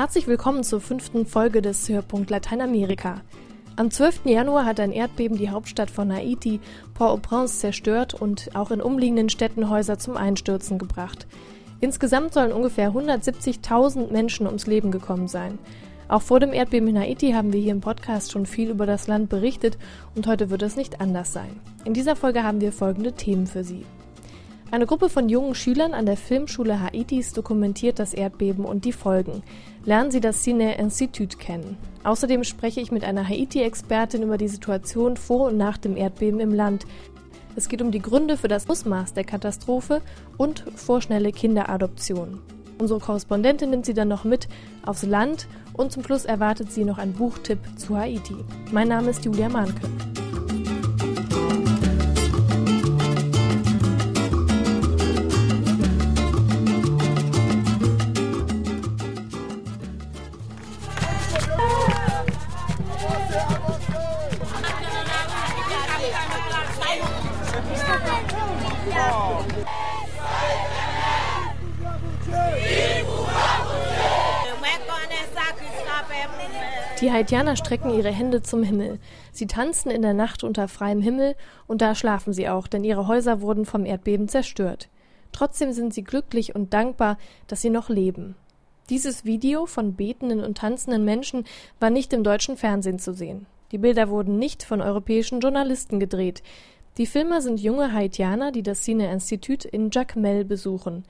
Herzlich willkommen zur fünften Folge des Hörpunkt Lateinamerika. Am 12. Januar hat ein Erdbeben die Hauptstadt von Haiti, Port-au-Prince, zerstört und auch in umliegenden Städten Häuser zum Einstürzen gebracht. Insgesamt sollen ungefähr 170.000 Menschen ums Leben gekommen sein. Auch vor dem Erdbeben in Haiti haben wir hier im Podcast schon viel über das Land berichtet und heute wird es nicht anders sein. In dieser Folge haben wir folgende Themen für Sie. Eine Gruppe von jungen Schülern an der Filmschule Haitis dokumentiert das Erdbeben und die Folgen. Lernen Sie das Cine Institut kennen. Außerdem spreche ich mit einer Haiti-Expertin über die Situation vor und nach dem Erdbeben im Land. Es geht um die Gründe für das Ausmaß der Katastrophe und vorschnelle Kinderadoption. Unsere Korrespondentin nimmt sie dann noch mit aufs Land und zum Schluss erwartet sie noch ein Buchtipp zu Haiti. Mein Name ist Julia Mahnke. Die Haitianer strecken ihre Hände zum Himmel. Sie tanzen in der Nacht unter freiem Himmel und da schlafen sie auch, denn ihre Häuser wurden vom Erdbeben zerstört. Trotzdem sind sie glücklich und dankbar, dass sie noch leben. Dieses Video von betenden und tanzenden Menschen war nicht im deutschen Fernsehen zu sehen. Die Bilder wurden nicht von europäischen Journalisten gedreht. Die Filmer sind junge Haitianer, die das Cine Institut in Jacmel besuchen.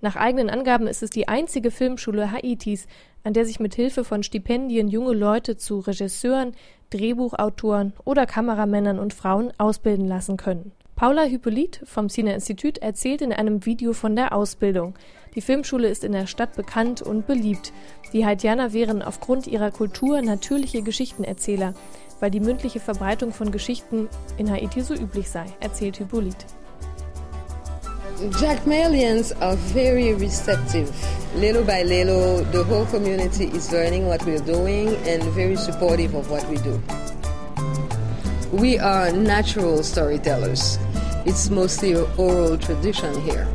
Nach eigenen Angaben ist es die einzige Filmschule Haitis, an der sich mit Hilfe von Stipendien junge Leute zu Regisseuren, Drehbuchautoren oder Kameramännern und Frauen ausbilden lassen können. Paula Hippolyt vom Cine Institut erzählt in einem Video von der Ausbildung. Die Filmschule ist in der Stadt bekannt und beliebt. Die Haitianer wären aufgrund ihrer Kultur natürliche Geschichtenerzähler, weil die mündliche Verbreitung von Geschichten in Haiti so üblich sei, erzählt Hippolyt. Jackmalians are very receptive. Little by little, the whole community is learning what we're doing and very supportive of what we do. We are natural storytellers. It's mostly oral tradition here.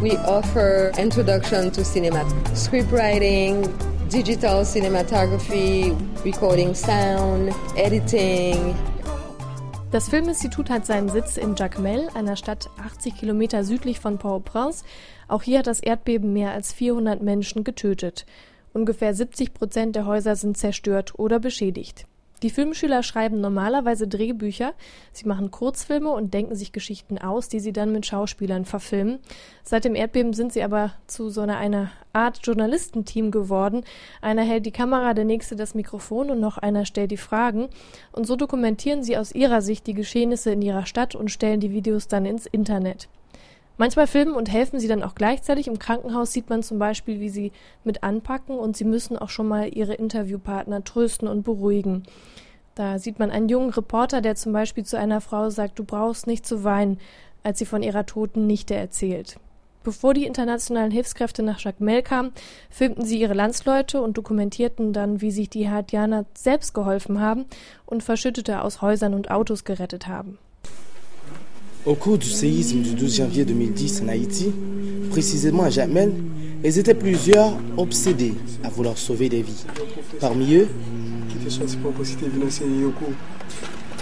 We offer introduction to cinema, script writing, digital cinematography, recording sound, editing, Das Filminstitut hat seinen Sitz in Jacmel, einer Stadt 80 Kilometer südlich von Port-au-Prince. Auch hier hat das Erdbeben mehr als 400 Menschen getötet. Ungefähr 70 Prozent der Häuser sind zerstört oder beschädigt. Die Filmschüler schreiben normalerweise Drehbücher, sie machen Kurzfilme und denken sich Geschichten aus, die sie dann mit Schauspielern verfilmen. Seit dem Erdbeben sind sie aber zu so einer, einer Art Journalistenteam geworden. Einer hält die Kamera, der nächste das Mikrofon und noch einer stellt die Fragen. Und so dokumentieren sie aus ihrer Sicht die Geschehnisse in ihrer Stadt und stellen die Videos dann ins Internet. Manchmal filmen und helfen sie dann auch gleichzeitig. Im Krankenhaus sieht man zum Beispiel, wie sie mit anpacken und sie müssen auch schon mal ihre Interviewpartner trösten und beruhigen. Da sieht man einen jungen Reporter, der zum Beispiel zu einer Frau sagt, du brauchst nicht zu weinen, als sie von ihrer toten Nichte erzählt. Bevor die internationalen Hilfskräfte nach Jacmel kamen, filmten sie ihre Landsleute und dokumentierten dann, wie sich die Haitianer selbst geholfen haben und Verschüttete aus Häusern und Autos gerettet haben. Au cours du séisme du 12 janvier 2010 en Haïti, précisément à Jamel, ils étaient plusieurs obsédés à vouloir sauver des vies. Parmi eux,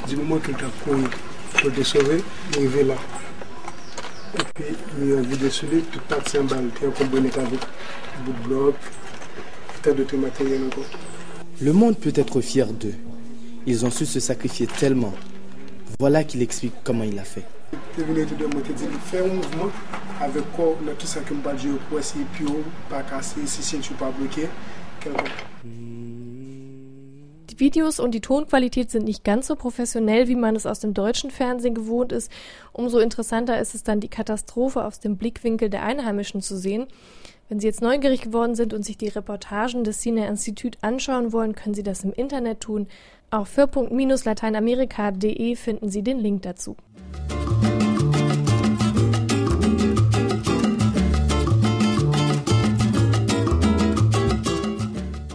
du moment couru pour te sauver, est là. Et puis, il a vu de celui tout tas de cymbales, qui a combiné avec bout de bloc, tas de matériel encore. Le monde peut être fier d'eux. Ils ont su se sacrifier tellement. Voilà qu'il explique comment il a fait. Te vini te mwen te di fè un mouvment avek kor nan tout sa ke mba di yo pou esi pyo, pa kase, si sin chou pa bloke. Die Videos und die Tonqualität sind nicht ganz so professionell, wie man es aus dem deutschen Fernsehen gewohnt ist. Umso interessanter ist es dann, die Katastrophe aus dem Blickwinkel der Einheimischen zu sehen. Wenn Sie jetzt neugierig geworden sind und sich die Reportagen des Cine Institut anschauen wollen, können Sie das im Internet tun. Auf für.lateinamerika.de finden Sie den Link dazu.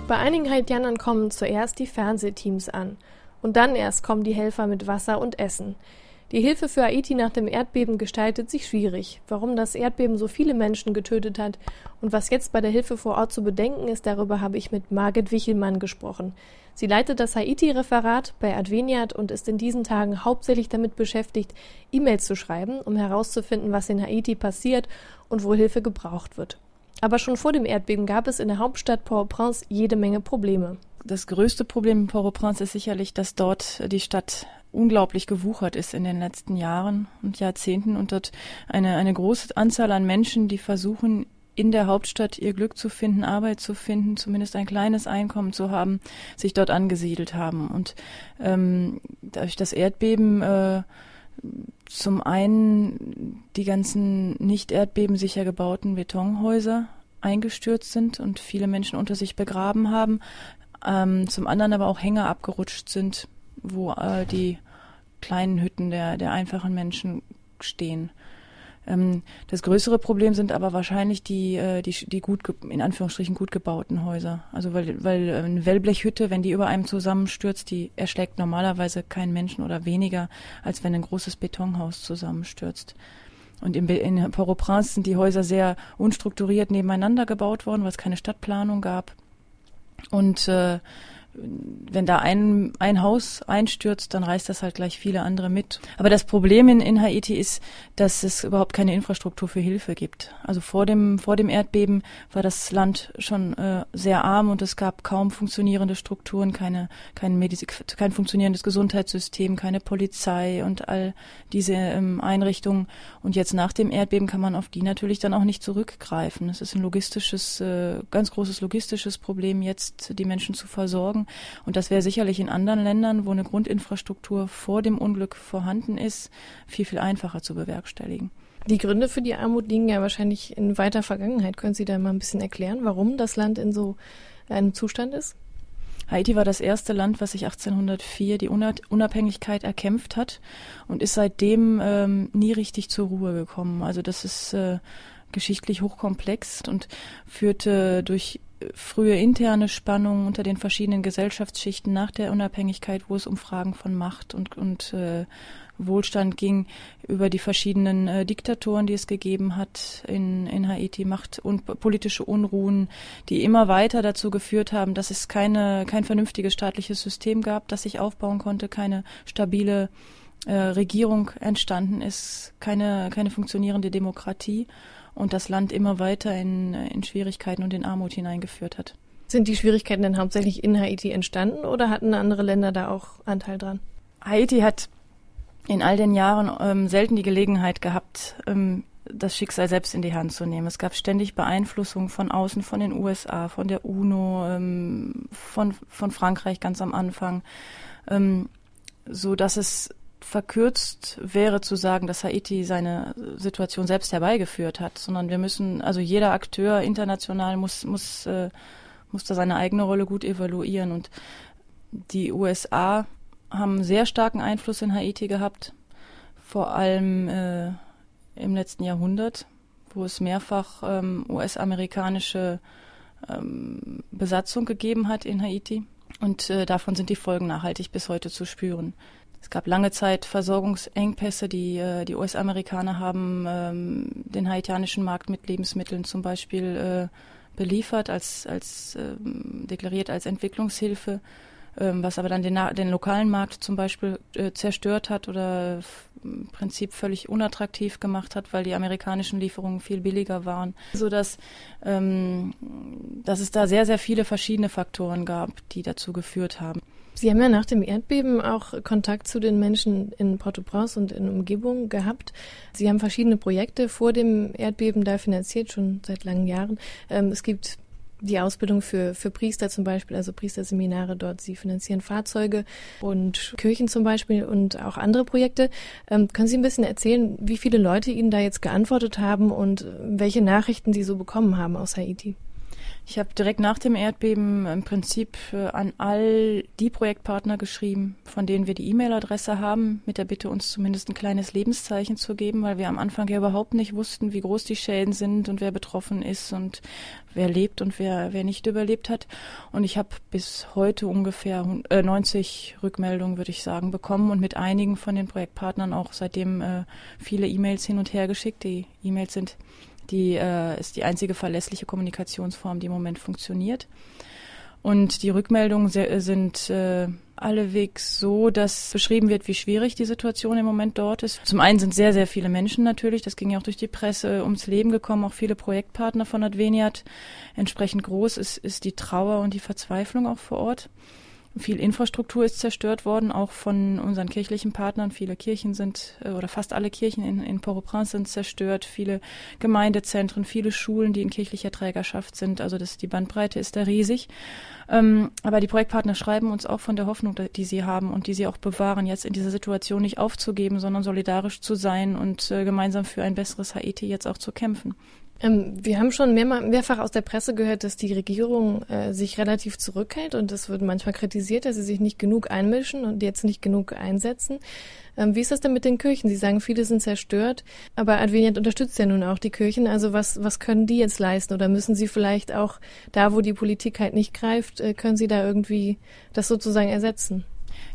Bei einigen Haitianern kommen zuerst die Fernsehteams an und dann erst kommen die Helfer mit Wasser und Essen. Die Hilfe für Haiti nach dem Erdbeben gestaltet sich schwierig. Warum das Erdbeben so viele Menschen getötet hat und was jetzt bei der Hilfe vor Ort zu bedenken ist, darüber habe ich mit Margit Wichelmann gesprochen. Sie leitet das Haiti-Referat bei Adveniat und ist in diesen Tagen hauptsächlich damit beschäftigt, E-Mails zu schreiben, um herauszufinden, was in Haiti passiert und wo Hilfe gebraucht wird. Aber schon vor dem Erdbeben gab es in der Hauptstadt Port-au-Prince jede Menge Probleme. Das größte Problem in Port-au-Prince ist sicherlich, dass dort die Stadt unglaublich gewuchert ist in den letzten Jahren und Jahrzehnten und dort eine, eine große Anzahl an Menschen, die versuchen, in der Hauptstadt ihr Glück zu finden, Arbeit zu finden, zumindest ein kleines Einkommen zu haben, sich dort angesiedelt haben. Und ähm, durch das Erdbeben äh, zum einen die ganzen nicht erdbebensicher gebauten Betonhäuser eingestürzt sind und viele Menschen unter sich begraben haben, ähm, zum anderen aber auch Hänger abgerutscht sind, wo äh, die kleinen Hütten der, der einfachen Menschen stehen. Ähm, das größere Problem sind aber wahrscheinlich die, äh, die, die gut, in Anführungsstrichen gut gebauten Häuser. Also weil, weil äh, eine Wellblechhütte, wenn die über einem zusammenstürzt, die erschlägt normalerweise keinen Menschen oder weniger, als wenn ein großes Betonhaus zusammenstürzt. Und in, in Port-au-Prince sind die Häuser sehr unstrukturiert nebeneinander gebaut worden, weil es keine Stadtplanung gab. Und äh, wenn da ein, ein Haus einstürzt, dann reißt das halt gleich viele andere mit. Aber das Problem in, in Haiti ist, dass es überhaupt keine Infrastruktur für Hilfe gibt. Also vor dem, vor dem Erdbeben war das Land schon äh, sehr arm und es gab kaum funktionierende Strukturen, keine, kein, Mediz kein funktionierendes Gesundheitssystem, keine Polizei und all diese ähm, Einrichtungen. Und jetzt nach dem Erdbeben kann man auf die natürlich dann auch nicht zurückgreifen. Es ist ein logistisches, äh, ganz großes logistisches Problem, jetzt die Menschen zu versorgen. Und das wäre sicherlich in anderen Ländern, wo eine Grundinfrastruktur vor dem Unglück vorhanden ist, viel, viel einfacher zu bewerkstelligen. Die Gründe für die Armut liegen ja wahrscheinlich in weiter Vergangenheit. Können Sie da mal ein bisschen erklären, warum das Land in so einem Zustand ist? Haiti war das erste Land, was sich 1804 die Unabhängigkeit erkämpft hat und ist seitdem ähm, nie richtig zur Ruhe gekommen. Also das ist äh, geschichtlich hochkomplex und führte durch frühe interne Spannungen unter den verschiedenen Gesellschaftsschichten nach der Unabhängigkeit, wo es um Fragen von Macht und, und äh, Wohlstand ging, über die verschiedenen äh, Diktatoren, die es gegeben hat in, in Haiti, Macht und politische Unruhen, die immer weiter dazu geführt haben, dass es keine, kein vernünftiges staatliches System gab, das sich aufbauen konnte, keine stabile äh, Regierung entstanden ist, keine, keine funktionierende Demokratie und das Land immer weiter in, in Schwierigkeiten und in Armut hineingeführt hat. Sind die Schwierigkeiten denn hauptsächlich in Haiti entstanden oder hatten andere Länder da auch Anteil dran? Haiti hat in all den Jahren ähm, selten die Gelegenheit gehabt, ähm, das Schicksal selbst in die Hand zu nehmen. Es gab ständig Beeinflussungen von außen, von den USA, von der UNO, ähm, von, von Frankreich ganz am Anfang, ähm, so dass es verkürzt wäre zu sagen, dass Haiti seine Situation selbst herbeigeführt hat, sondern wir müssen, also jeder Akteur international muss, muss, äh, muss da seine eigene Rolle gut evaluieren. Und die USA haben sehr starken Einfluss in Haiti gehabt, vor allem äh, im letzten Jahrhundert, wo es mehrfach ähm, US-amerikanische ähm, Besatzung gegeben hat in Haiti. Und äh, davon sind die Folgen nachhaltig bis heute zu spüren. Es gab lange Zeit Versorgungsengpässe. Die, äh, die US-Amerikaner haben ähm, den haitianischen Markt mit Lebensmitteln zum Beispiel äh, beliefert, als, als äh, deklariert als Entwicklungshilfe, ähm, was aber dann den, den lokalen Markt zum Beispiel äh, zerstört hat oder im Prinzip völlig unattraktiv gemacht hat, weil die amerikanischen Lieferungen viel billiger waren, so dass ähm, dass es da sehr sehr viele verschiedene Faktoren gab, die dazu geführt haben. Sie haben ja nach dem Erdbeben auch Kontakt zu den Menschen in Port-au-Prince und in Umgebung gehabt. Sie haben verschiedene Projekte vor dem Erdbeben da finanziert, schon seit langen Jahren. Ähm, es gibt die Ausbildung für, für Priester zum Beispiel, also Priesterseminare dort. Sie finanzieren Fahrzeuge und Kirchen zum Beispiel und auch andere Projekte. Ähm, können Sie ein bisschen erzählen, wie viele Leute Ihnen da jetzt geantwortet haben und welche Nachrichten Sie so bekommen haben aus Haiti? Ich habe direkt nach dem Erdbeben im Prinzip äh, an all die Projektpartner geschrieben, von denen wir die E-Mail-Adresse haben, mit der Bitte, uns zumindest ein kleines Lebenszeichen zu geben, weil wir am Anfang ja überhaupt nicht wussten, wie groß die Schäden sind und wer betroffen ist und wer lebt und wer, wer nicht überlebt hat. Und ich habe bis heute ungefähr 90 äh, Rückmeldungen, würde ich sagen, bekommen und mit einigen von den Projektpartnern auch seitdem äh, viele E-Mails hin und her geschickt. Die E-Mails sind die äh, ist die einzige verlässliche Kommunikationsform, die im Moment funktioniert. Und die Rückmeldungen sind äh, allewegs so, dass beschrieben wird, wie schwierig die Situation im Moment dort ist. Zum einen sind sehr, sehr viele Menschen natürlich, das ging ja auch durch die Presse, ums Leben gekommen, auch viele Projektpartner von Adveniat. Entsprechend groß ist, ist die Trauer und die Verzweiflung auch vor Ort. Viel Infrastruktur ist zerstört worden, auch von unseren kirchlichen Partnern. Viele Kirchen sind, äh, oder fast alle Kirchen in, in Port-au-Prince sind zerstört. Viele Gemeindezentren, viele Schulen, die in kirchlicher Trägerschaft sind. Also das, die Bandbreite ist da riesig. Ähm, aber die Projektpartner schreiben uns auch von der Hoffnung, die sie haben und die sie auch bewahren, jetzt in dieser Situation nicht aufzugeben, sondern solidarisch zu sein und äh, gemeinsam für ein besseres Haiti jetzt auch zu kämpfen. Ähm, wir haben schon mehr, mehrfach aus der Presse gehört, dass die Regierung äh, sich relativ zurückhält und es wird manchmal kritisiert, dass sie sich nicht genug einmischen und jetzt nicht genug einsetzen. Ähm, wie ist das denn mit den Kirchen? Sie sagen, viele sind zerstört, aber Adveniat unterstützt ja nun auch die Kirchen. Also was, was können die jetzt leisten oder müssen sie vielleicht auch da, wo die Politik halt nicht greift, äh, können sie da irgendwie das sozusagen ersetzen?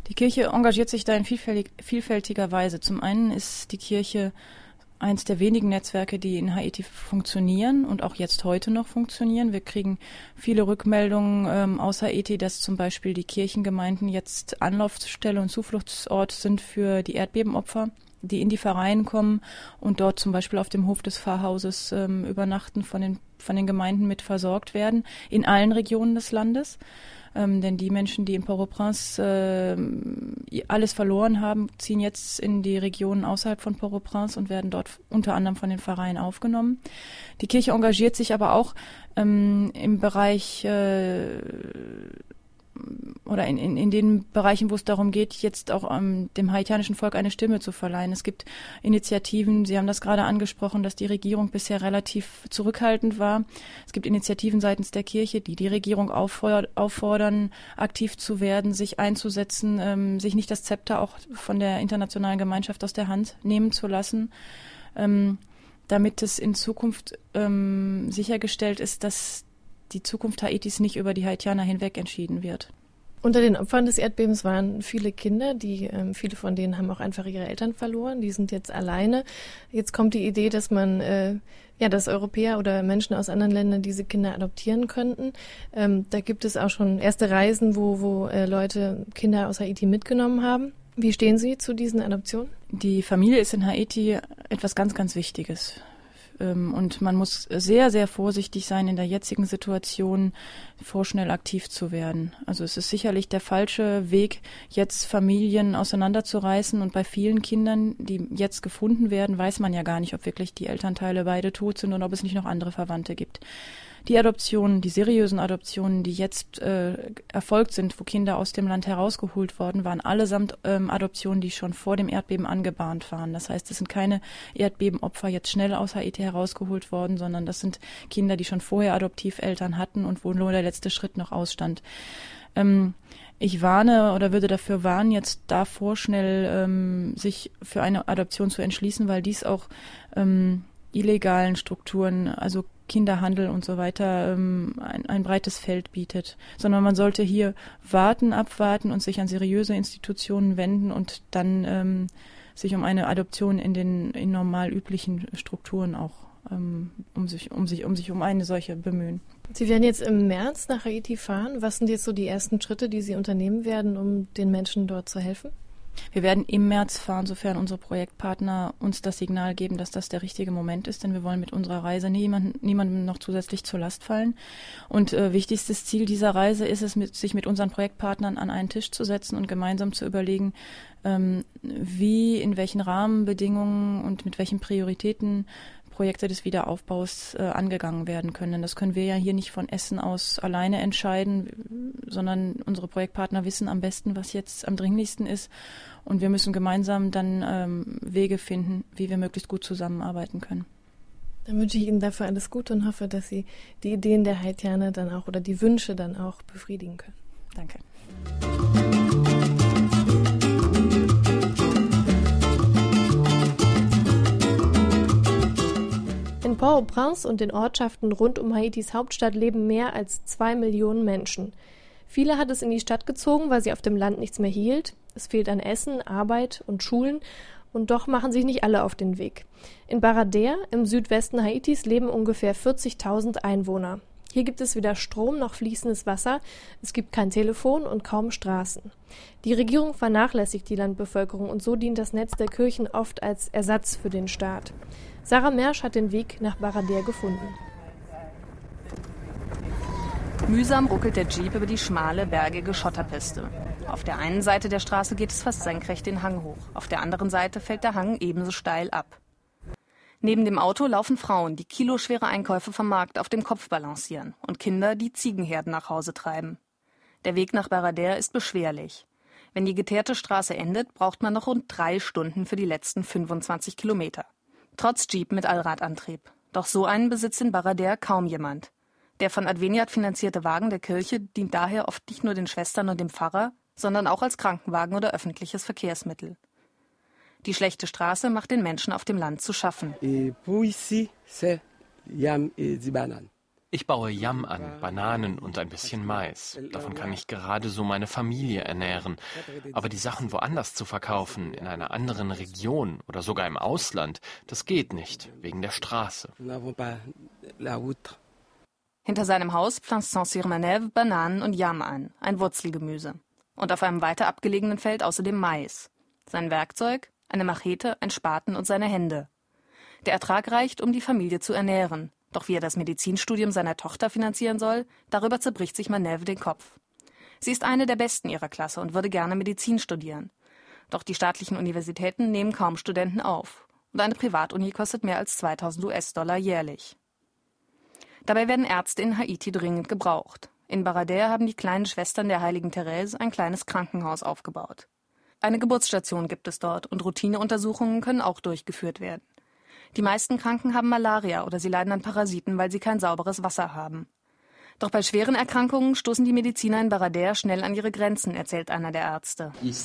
Die Kirche engagiert sich da in vielfältig, vielfältiger Weise. Zum einen ist die Kirche eins der wenigen Netzwerke, die in Haiti funktionieren und auch jetzt heute noch funktionieren. Wir kriegen viele Rückmeldungen ähm, aus Haiti, dass zum Beispiel die Kirchengemeinden jetzt Anlaufstelle und Zufluchtsort sind für die Erdbebenopfer die in die Vereine kommen und dort zum Beispiel auf dem Hof des Pfarrhauses ähm, übernachten, von den, von den Gemeinden mit versorgt werden, in allen Regionen des Landes. Ähm, denn die Menschen, die in Port-au-Prince äh, alles verloren haben, ziehen jetzt in die Regionen außerhalb von Port-au-Prince und werden dort unter anderem von den Pfarreien aufgenommen. Die Kirche engagiert sich aber auch ähm, im Bereich äh, oder in, in, in den Bereichen, wo es darum geht, jetzt auch ähm, dem haitianischen Volk eine Stimme zu verleihen. Es gibt Initiativen, Sie haben das gerade angesprochen, dass die Regierung bisher relativ zurückhaltend war. Es gibt Initiativen seitens der Kirche, die die Regierung auffordern, auffordern aktiv zu werden, sich einzusetzen, ähm, sich nicht das Zepter auch von der internationalen Gemeinschaft aus der Hand nehmen zu lassen. Ähm, damit es in Zukunft ähm, sichergestellt ist, dass die Zukunft Haitis nicht über die Haitianer hinweg entschieden wird. Unter den Opfern des Erdbebens waren viele Kinder, die ähm, viele von denen haben auch einfach ihre Eltern verloren. Die sind jetzt alleine. Jetzt kommt die Idee, dass man äh, ja, dass Europäer oder Menschen aus anderen Ländern diese Kinder adoptieren könnten. Ähm, da gibt es auch schon erste Reisen, wo, wo äh, Leute Kinder aus Haiti mitgenommen haben. Wie stehen Sie zu diesen Adoptionen? Die Familie ist in Haiti etwas ganz, ganz Wichtiges. Ähm, und man muss sehr, sehr vorsichtig sein, in der jetzigen Situation vorschnell aktiv zu werden. Also es ist sicherlich der falsche Weg, jetzt Familien auseinanderzureißen. Und bei vielen Kindern, die jetzt gefunden werden, weiß man ja gar nicht, ob wirklich die Elternteile beide tot sind und ob es nicht noch andere Verwandte gibt die Adoptionen, die seriösen Adoptionen, die jetzt äh, erfolgt sind, wo Kinder aus dem Land herausgeholt worden waren, allesamt ähm, Adoptionen, die schon vor dem Erdbeben angebahnt waren. Das heißt, es sind keine Erdbebenopfer jetzt schnell aus Haiti herausgeholt worden, sondern das sind Kinder, die schon vorher Adoptiveltern hatten und wo nur der letzte Schritt noch ausstand. Ähm, ich warne oder würde dafür warnen, jetzt davor schnell ähm, sich für eine Adoption zu entschließen, weil dies auch ähm, illegalen Strukturen, also Kinderhandel und so weiter ähm, ein, ein breites Feld bietet, sondern man sollte hier warten, abwarten und sich an seriöse Institutionen wenden und dann ähm, sich um eine Adoption in den in normal üblichen Strukturen auch ähm, um sich um sich um sich um eine solche bemühen. Sie werden jetzt im März nach Haiti fahren. Was sind jetzt so die ersten Schritte, die Sie unternehmen werden, um den Menschen dort zu helfen? Wir werden im März fahren, sofern unsere Projektpartner uns das Signal geben, dass das der richtige Moment ist, denn wir wollen mit unserer Reise niemanden, niemandem noch zusätzlich zur Last fallen. Und äh, wichtigstes Ziel dieser Reise ist es, mit, sich mit unseren Projektpartnern an einen Tisch zu setzen und gemeinsam zu überlegen, ähm, wie, in welchen Rahmenbedingungen und mit welchen Prioritäten Projekte des Wiederaufbaus äh, angegangen werden können. Das können wir ja hier nicht von Essen aus alleine entscheiden, sondern unsere Projektpartner wissen am besten, was jetzt am dringlichsten ist. Und wir müssen gemeinsam dann ähm, Wege finden, wie wir möglichst gut zusammenarbeiten können. Dann wünsche ich Ihnen dafür alles Gute und hoffe, dass Sie die Ideen der Haitianer dann auch oder die Wünsche dann auch befriedigen können. Danke. Port-au-Prince und den Ortschaften rund um Haitis Hauptstadt leben mehr als zwei Millionen Menschen. Viele hat es in die Stadt gezogen, weil sie auf dem Land nichts mehr hielt. Es fehlt an Essen, Arbeit und Schulen und doch machen sich nicht alle auf den Weg. In Barader im Südwesten Haitis leben ungefähr 40.000 Einwohner. Hier gibt es weder Strom noch fließendes Wasser, es gibt kein Telefon und kaum Straßen. Die Regierung vernachlässigt die Landbevölkerung und so dient das Netz der Kirchen oft als Ersatz für den Staat. Sarah Mersch hat den Weg nach Barader gefunden. Mühsam ruckelt der Jeep über die schmale, bergige Schotterpiste. Auf der einen Seite der Straße geht es fast senkrecht den Hang hoch, auf der anderen Seite fällt der Hang ebenso steil ab. Neben dem Auto laufen Frauen, die kiloschwere Einkäufe vom Markt auf dem Kopf balancieren und Kinder, die Ziegenherden nach Hause treiben. Der Weg nach Barader ist beschwerlich. Wenn die geteerte Straße endet, braucht man noch rund drei Stunden für die letzten 25 Kilometer. Trotz Jeep mit Allradantrieb. Doch so einen besitzt in Barader kaum jemand. Der von Adveniat finanzierte Wagen der Kirche dient daher oft nicht nur den Schwestern und dem Pfarrer, sondern auch als Krankenwagen oder öffentliches Verkehrsmittel. Die schlechte Straße macht den Menschen auf dem Land zu schaffen. Ich baue Yam an, Bananen und ein bisschen Mais. Davon kann ich gerade so meine Familie ernähren. Aber die Sachen woanders zu verkaufen, in einer anderen Region oder sogar im Ausland, das geht nicht, wegen der Straße. Hinter seinem Haus pflanzt Saint-Cyr-Manève Bananen und Yam an, ein Wurzelgemüse und auf einem weiter abgelegenen Feld außerdem Mais. Sein Werkzeug, eine Machete, ein Spaten und seine Hände. Der Ertrag reicht, um die Familie zu ernähren. Doch wie er das Medizinstudium seiner Tochter finanzieren soll, darüber zerbricht sich Maneve den Kopf. Sie ist eine der besten ihrer Klasse und würde gerne Medizin studieren. Doch die staatlichen Universitäten nehmen kaum Studenten auf. Und eine Privatuni kostet mehr als 2000 US-Dollar jährlich. Dabei werden Ärzte in Haiti dringend gebraucht. In Barader haben die kleinen Schwestern der heiligen Therese ein kleines Krankenhaus aufgebaut. Eine Geburtsstation gibt es dort und Routineuntersuchungen können auch durchgeführt werden. Die meisten Kranken haben Malaria oder sie leiden an Parasiten, weil sie kein sauberes Wasser haben. Doch bei schweren Erkrankungen stoßen die Mediziner in Barader schnell an ihre Grenzen, erzählt einer der Ärzte. Es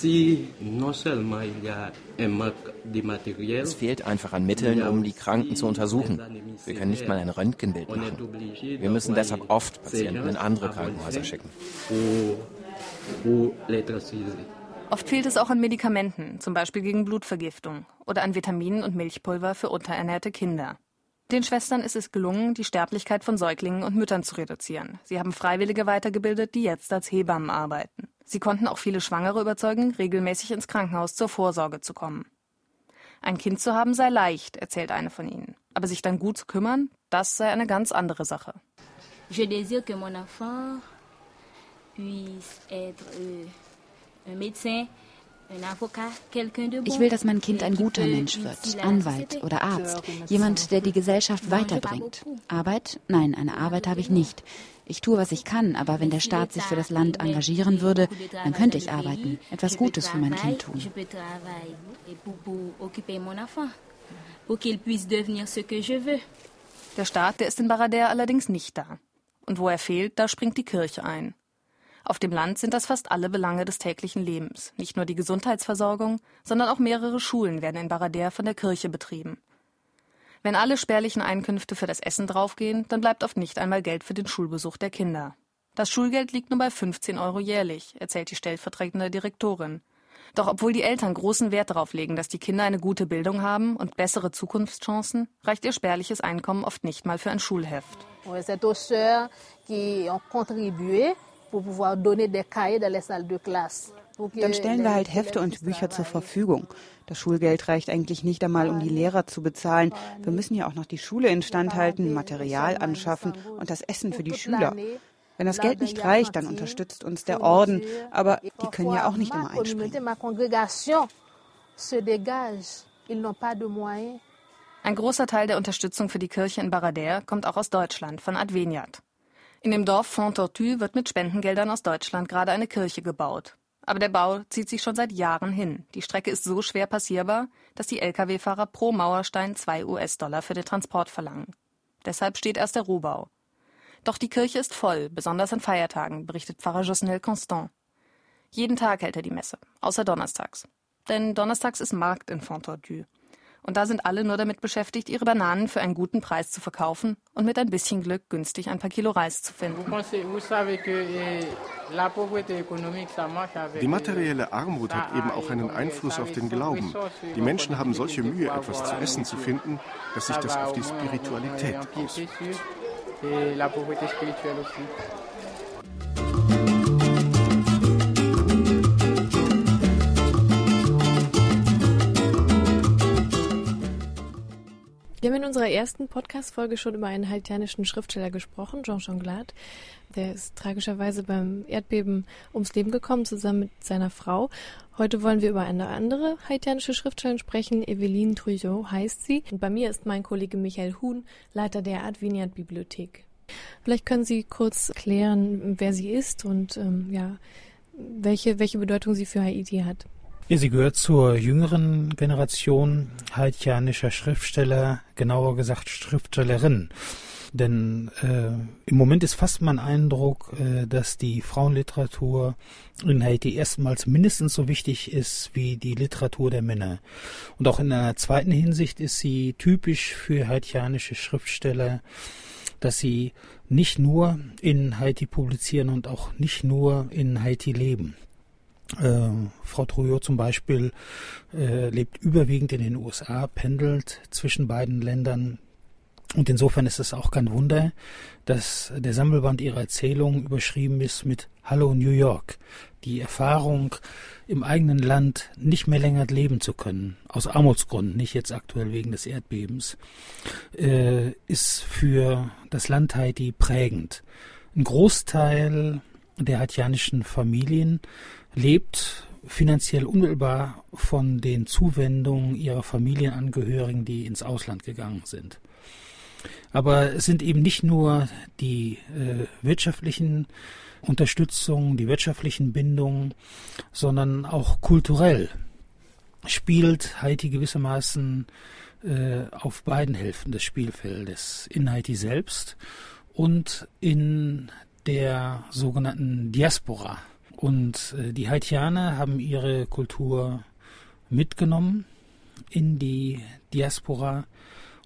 fehlt einfach an Mitteln, um die Kranken zu untersuchen. Wir können nicht mal ein Röntgenbild machen. Wir müssen deshalb oft Patienten in andere Krankenhäuser schicken. Oft fehlt es auch an Medikamenten, zum Beispiel gegen Blutvergiftung oder an Vitaminen und Milchpulver für unterernährte Kinder. Den Schwestern ist es gelungen, die Sterblichkeit von Säuglingen und Müttern zu reduzieren. Sie haben Freiwillige weitergebildet, die jetzt als Hebammen arbeiten. Sie konnten auch viele Schwangere überzeugen, regelmäßig ins Krankenhaus zur Vorsorge zu kommen. Ein Kind zu haben sei leicht, erzählt eine von ihnen. Aber sich dann gut zu kümmern, das sei eine ganz andere Sache. Je désire que mon enfant puisse être euh, un médecin, ich will, dass mein Kind ein guter Mensch wird, Anwalt oder Arzt, jemand, der die Gesellschaft weiterbringt. Arbeit? Nein, eine Arbeit habe ich nicht. Ich tue, was ich kann, aber wenn der Staat sich für das Land engagieren würde, dann könnte ich arbeiten, etwas Gutes für mein Kind tun. Der Staat, der ist in Barader allerdings nicht da. Und wo er fehlt, da springt die Kirche ein. Auf dem Land sind das fast alle Belange des täglichen Lebens. Nicht nur die Gesundheitsversorgung, sondern auch mehrere Schulen werden in Barader von der Kirche betrieben. Wenn alle spärlichen Einkünfte für das Essen draufgehen, dann bleibt oft nicht einmal Geld für den Schulbesuch der Kinder. Das Schulgeld liegt nur bei 15 Euro jährlich, erzählt die stellvertretende Direktorin. Doch obwohl die Eltern großen Wert darauf legen, dass die Kinder eine gute Bildung haben und bessere Zukunftschancen, reicht ihr spärliches Einkommen oft nicht mal für ein Schulheft Dann stellen wir halt Hefte und Bücher zur Verfügung. Das Schulgeld reicht eigentlich nicht einmal, um die Lehrer zu bezahlen. Wir müssen ja auch noch die Schule instand halten, Material anschaffen und das Essen für die Schüler. Wenn das Geld nicht reicht, dann unterstützt uns der Orden, aber die können ja auch nicht immer einspringen. Ein großer Teil der Unterstützung für die Kirche in Barader kommt auch aus Deutschland, von Adveniat. In dem Dorf Fontortu wird mit Spendengeldern aus Deutschland gerade eine Kirche gebaut. Aber der Bau zieht sich schon seit Jahren hin. Die Strecke ist so schwer passierbar, dass die Lkw-Fahrer pro Mauerstein zwei US-Dollar für den Transport verlangen. Deshalb steht erst der Rohbau. Doch die Kirche ist voll, besonders an Feiertagen, berichtet Pfarrer Josnel Constant. Jeden Tag hält er die Messe, außer donnerstags. Denn donnerstags ist Markt in Fontordieu. Und da sind alle nur damit beschäftigt, ihre Bananen für einen guten Preis zu verkaufen und mit ein bisschen Glück günstig ein paar Kilo Reis zu finden. Die materielle Armut hat eben auch einen Einfluss auf den Glauben. Die Menschen haben solche Mühe, etwas zu essen zu finden, dass sich das auf die Spiritualität auswirkt. Wir haben in unserer ersten Podcast-Folge schon über einen haitianischen Schriftsteller gesprochen, Jean Changlade. Der ist tragischerweise beim Erdbeben ums Leben gekommen, zusammen mit seiner Frau. Heute wollen wir über eine andere haitianische Schriftstellerin sprechen. Eveline Trujot heißt sie. Und bei mir ist mein Kollege Michael Huhn, Leiter der Art Vineyard Bibliothek. Vielleicht können Sie kurz klären, wer sie ist und ähm, ja, welche, welche Bedeutung sie für Haiti hat. Ja, sie gehört zur jüngeren Generation haitianischer Schriftsteller, genauer gesagt Schriftstellerinnen. Denn äh, im Moment ist fast mein Eindruck, äh, dass die Frauenliteratur in Haiti erstmals mindestens so wichtig ist wie die Literatur der Männer. Und auch in einer zweiten Hinsicht ist sie typisch für haitianische Schriftsteller, dass sie nicht nur in Haiti publizieren und auch nicht nur in Haiti leben. Äh, Frau Trouillot zum Beispiel äh, lebt überwiegend in den USA, pendelt zwischen beiden Ländern. Und insofern ist es auch kein Wunder, dass der Sammelband ihrer Erzählungen überschrieben ist mit Hallo New York. Die Erfahrung, im eigenen Land nicht mehr länger leben zu können, aus Armutsgründen, nicht jetzt aktuell wegen des Erdbebens, äh, ist für das Land Haiti prägend. Ein Großteil der haitianischen Familien lebt finanziell unmittelbar von den Zuwendungen ihrer Familienangehörigen, die ins Ausland gegangen sind. Aber es sind eben nicht nur die äh, wirtschaftlichen Unterstützungen, die wirtschaftlichen Bindungen, sondern auch kulturell spielt Haiti gewissermaßen äh, auf beiden Hälften des Spielfeldes, in Haiti selbst und in der sogenannten Diaspora. Und äh, die Haitianer haben ihre Kultur mitgenommen in die Diaspora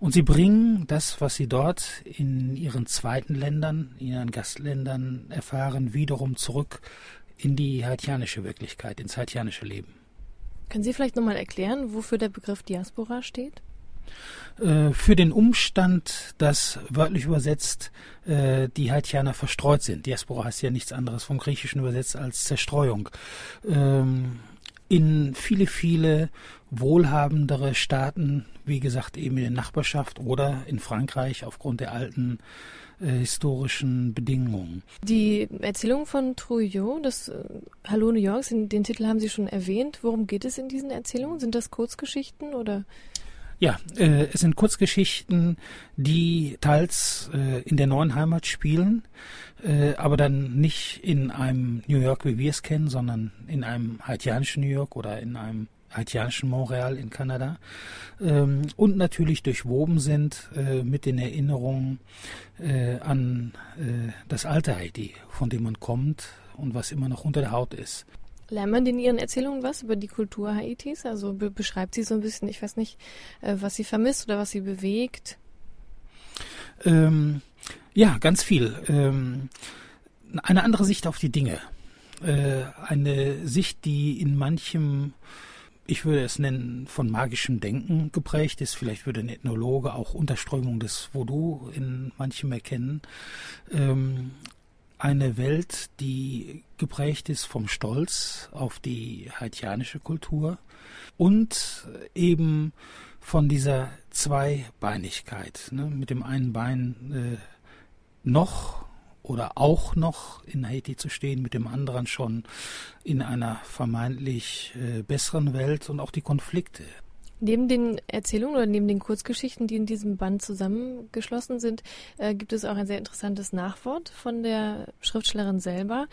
und sie bringen das, was sie dort in ihren zweiten Ländern, in ihren Gastländern erfahren, wiederum zurück in die haitianische Wirklichkeit, ins haitianische Leben. Können Sie vielleicht nochmal erklären, wofür der Begriff Diaspora steht? Äh, für den Umstand, dass wörtlich übersetzt äh, die Haitianer verstreut sind. Diaspora heißt ja nichts anderes vom Griechischen übersetzt als Zerstreuung. Ähm, in viele, viele wohlhabendere Staaten, wie gesagt, eben in der Nachbarschaft oder in Frankreich aufgrund der alten äh, historischen Bedingungen. Die Erzählung von Trouillot, das Hallo New York, den Titel haben Sie schon erwähnt. Worum geht es in diesen Erzählungen? Sind das Kurzgeschichten oder? Ja, äh, es sind Kurzgeschichten, die teils äh, in der neuen Heimat spielen, äh, aber dann nicht in einem New York, wie wir es kennen, sondern in einem haitianischen New York oder in einem haitianischen Montreal in Kanada ähm, und natürlich durchwoben sind äh, mit den Erinnerungen äh, an äh, das alte Haiti, von dem man kommt und was immer noch unter der Haut ist. Lernt man in Ihren Erzählungen was über die Kultur Haitis? Also be beschreibt sie so ein bisschen, ich weiß nicht, äh, was sie vermisst oder was sie bewegt? Ähm, ja, ganz viel. Ähm, eine andere Sicht auf die Dinge. Äh, eine Sicht, die in manchem, ich würde es nennen, von magischem Denken geprägt ist. Vielleicht würde ein Ethnologe auch Unterströmung des Voodoo in manchem erkennen. Ähm, eine Welt, die geprägt ist vom Stolz auf die haitianische Kultur und eben von dieser Zweibeinigkeit. Ne? Mit dem einen Bein äh, noch oder auch noch in Haiti zu stehen, mit dem anderen schon in einer vermeintlich äh, besseren Welt und auch die Konflikte. Neben den Erzählungen oder neben den Kurzgeschichten, die in diesem Band zusammengeschlossen sind, äh, gibt es auch ein sehr interessantes Nachwort von der Schriftstellerin selber,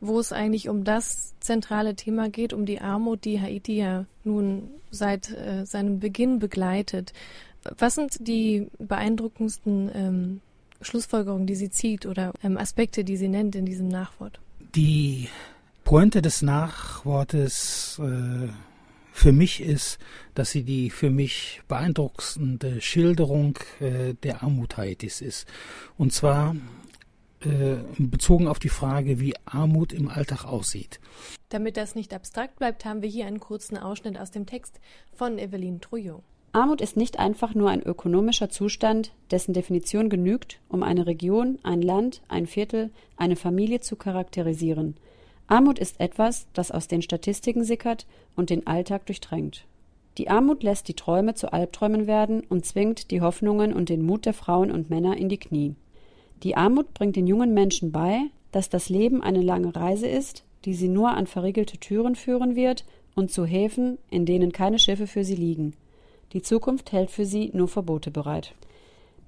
wo es eigentlich um das zentrale Thema geht, um die Armut, die Haiti ja nun seit äh, seinem Beginn begleitet. Was sind die beeindruckendsten ähm, Schlussfolgerungen, die sie zieht oder ähm, Aspekte, die sie nennt in diesem Nachwort? Die Pointe des Nachwortes äh für mich ist, dass sie die für mich beeindruckendste Schilderung äh, der Armut Haitis ist. Und zwar äh, bezogen auf die Frage, wie Armut im Alltag aussieht. Damit das nicht abstrakt bleibt, haben wir hier einen kurzen Ausschnitt aus dem Text von Evelyn Trouillot. Armut ist nicht einfach nur ein ökonomischer Zustand, dessen Definition genügt, um eine Region, ein Land, ein Viertel, eine Familie zu charakterisieren – Armut ist etwas, das aus den Statistiken sickert und den Alltag durchdrängt. Die Armut lässt die Träume zu Albträumen werden und zwingt die Hoffnungen und den Mut der Frauen und Männer in die Knie. Die Armut bringt den jungen Menschen bei, dass das Leben eine lange Reise ist, die sie nur an verriegelte Türen führen wird und zu Häfen, in denen keine Schiffe für sie liegen. Die Zukunft hält für sie nur Verbote bereit.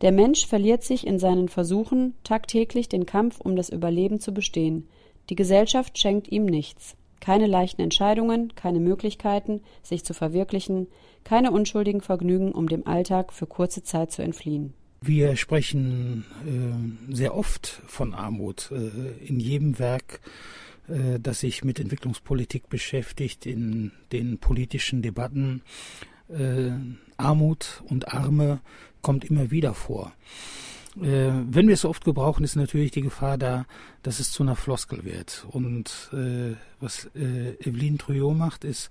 Der Mensch verliert sich in seinen Versuchen, tagtäglich den Kampf um das Überleben zu bestehen – die Gesellschaft schenkt ihm nichts. Keine leichten Entscheidungen, keine Möglichkeiten, sich zu verwirklichen, keine unschuldigen Vergnügen, um dem Alltag für kurze Zeit zu entfliehen. Wir sprechen äh, sehr oft von Armut äh, in jedem Werk, äh, das sich mit Entwicklungspolitik beschäftigt, in den politischen Debatten. Äh, Armut und Arme kommt immer wieder vor. Äh, wenn wir es so oft gebrauchen, ist natürlich die Gefahr da, dass es zu einer Floskel wird. Und äh, was äh, Evelyn Trouillot macht, ist,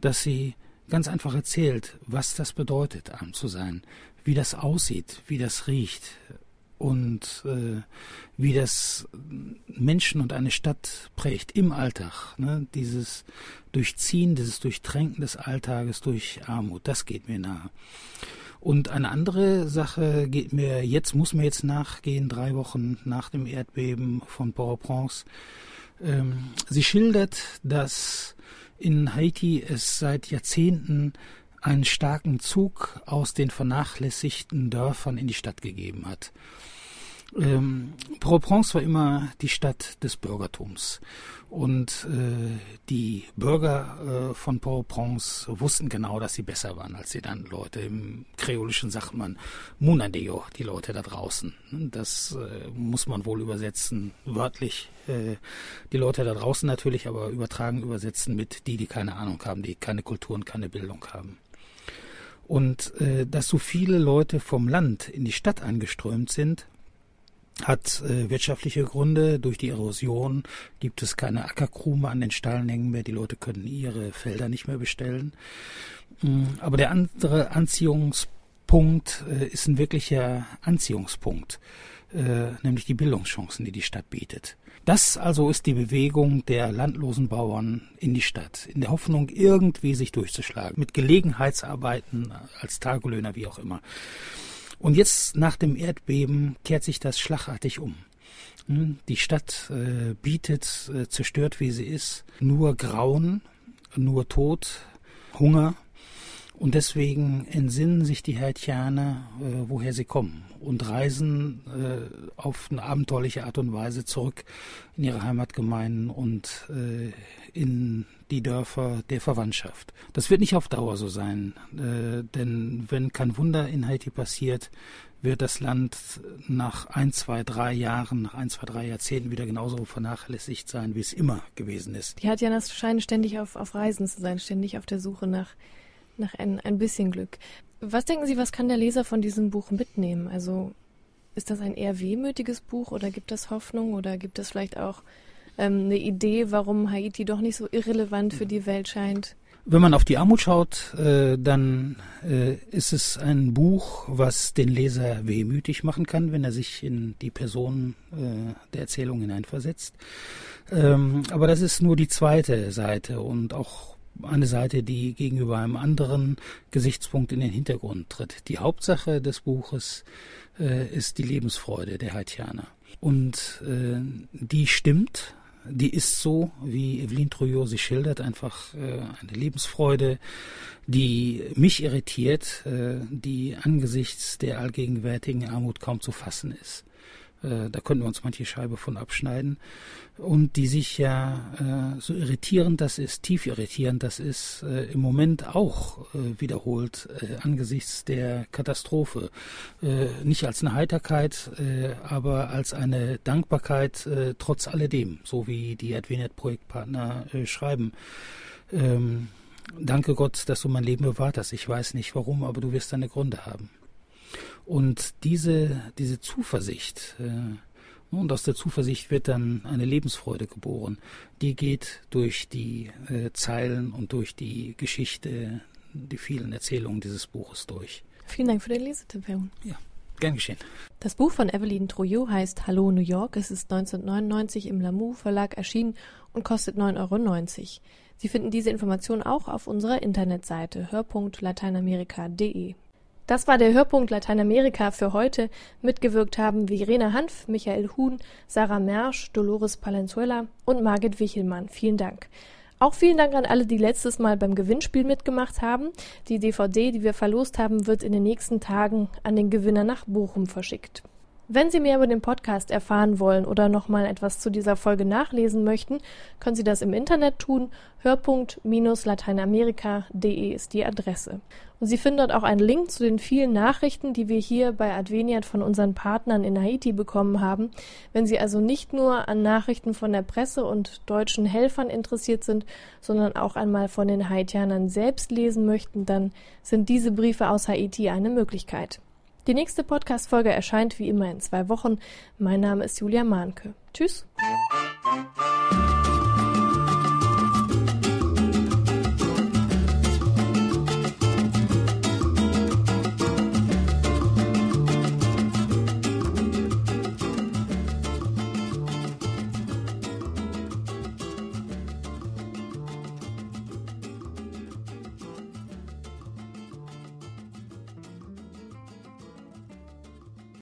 dass sie ganz einfach erzählt, was das bedeutet, arm zu sein, wie das aussieht, wie das riecht und äh, wie das Menschen und eine Stadt prägt im Alltag. Ne? Dieses Durchziehen, dieses Durchtränken des Alltages durch Armut, das geht mir nahe. Und eine andere Sache geht mir jetzt, muss mir jetzt nachgehen, drei Wochen nach dem Erdbeben von Port-au-Prince. Ähm, sie schildert, dass in Haiti es seit Jahrzehnten einen starken Zug aus den vernachlässigten Dörfern in die Stadt gegeben hat. Ähm, Port-au-Prince war immer die Stadt des Bürgertums. Und äh, die Bürger äh, von Port-au-Prince wussten genau, dass sie besser waren als die dann Leute. Im Kreolischen sagt man Munadeo, die Leute da draußen. Das äh, muss man wohl übersetzen, wörtlich. Äh, die Leute da draußen natürlich, aber übertragen übersetzen mit die, die keine Ahnung haben, die keine Kultur und keine Bildung haben. Und äh, dass so viele Leute vom Land in die Stadt angeströmt sind, hat äh, wirtschaftliche Gründe. Durch die Erosion gibt es keine Ackerkrume an den Stallnängen mehr. Die Leute können ihre Felder nicht mehr bestellen. Mm, aber der andere Anziehungspunkt äh, ist ein wirklicher Anziehungspunkt, äh, nämlich die Bildungschancen, die die Stadt bietet. Das also ist die Bewegung der landlosen Bauern in die Stadt, in der Hoffnung, irgendwie sich durchzuschlagen, mit Gelegenheitsarbeiten als Tagelöhner, wie auch immer. Und jetzt nach dem Erdbeben kehrt sich das schlagartig um. Hm, die Stadt äh, bietet, äh, zerstört wie sie ist, nur Grauen, nur Tod, Hunger. Und deswegen entsinnen sich die Haitianer, äh, woher sie kommen und reisen äh, auf eine abenteuerliche Art und Weise zurück in ihre Heimatgemeinden und äh, in die Dörfer der Verwandtschaft. Das wird nicht auf Dauer so sein, äh, denn wenn kein Wunder in Haiti passiert, wird das Land nach ein, zwei, drei Jahren, nach ein, zwei, drei Jahrzehnten wieder genauso vernachlässigt sein, wie es immer gewesen ist. Die Haitianer scheinen ständig auf, auf Reisen zu sein, ständig auf der Suche nach, nach ein, ein bisschen Glück. Was denken Sie, was kann der Leser von diesem Buch mitnehmen? Also ist das ein eher wehmütiges Buch oder gibt es Hoffnung oder gibt es vielleicht auch ähm, eine Idee, warum Haiti doch nicht so irrelevant für die Welt scheint? Wenn man auf die Armut schaut, äh, dann äh, ist es ein Buch, was den Leser wehmütig machen kann, wenn er sich in die Person äh, der Erzählung hineinversetzt. Ähm, aber das ist nur die zweite Seite und auch eine Seite, die gegenüber einem anderen Gesichtspunkt in den Hintergrund tritt. Die Hauptsache des Buches äh, ist die Lebensfreude der Haitianer. Und äh, die stimmt die ist so, wie Evelyn Trouillot sie schildert, einfach äh, eine Lebensfreude, die mich irritiert, äh, die angesichts der allgegenwärtigen Armut kaum zu fassen ist. Äh, da könnten wir uns manche Scheibe von abschneiden. Und die sich ja äh, so irritierend das ist, tief irritierend das ist, äh, im Moment auch äh, wiederholt äh, angesichts der Katastrophe. Äh, nicht als eine Heiterkeit, aber als eine Dankbarkeit trotz alledem, so wie die Advenet-Projektpartner schreiben. Ähm, danke Gott, dass du mein Leben bewahrt hast. Ich weiß nicht warum, aber du wirst deine Gründe haben. Und diese, diese Zuversicht, äh, und aus der Zuversicht wird dann eine Lebensfreude geboren. Die geht durch die äh, Zeilen und durch die Geschichte, die vielen Erzählungen dieses Buches durch. Vielen Dank für den Lesetipp, Herr Ja, gern geschehen. Das Buch von Evelyn Trouillot heißt Hallo New York. Es ist 1999 im Lamu Verlag erschienen und kostet 9,90 Euro. Sie finden diese Informationen auch auf unserer Internetseite hörpunktlateinamerika.de. Das war der Hörpunkt Lateinamerika für heute. Mitgewirkt haben Verena Hanf, Michael Huhn, Sarah Mersch, Dolores Palenzuela und Margit Wichelmann. Vielen Dank. Auch vielen Dank an alle, die letztes Mal beim Gewinnspiel mitgemacht haben. Die DVD, die wir verlost haben, wird in den nächsten Tagen an den Gewinner nach Bochum verschickt. Wenn Sie mehr über den Podcast erfahren wollen oder nochmal etwas zu dieser Folge nachlesen möchten, können Sie das im Internet tun. Hörpunkt-lateinamerika.de ist die Adresse. Und Sie finden dort auch einen Link zu den vielen Nachrichten, die wir hier bei Adveniat von unseren Partnern in Haiti bekommen haben. Wenn Sie also nicht nur an Nachrichten von der Presse und deutschen Helfern interessiert sind, sondern auch einmal von den Haitianern selbst lesen möchten, dann sind diese Briefe aus Haiti eine Möglichkeit. Die nächste Podcast-Folge erscheint wie immer in zwei Wochen. Mein Name ist Julia Mahnke. Tschüss.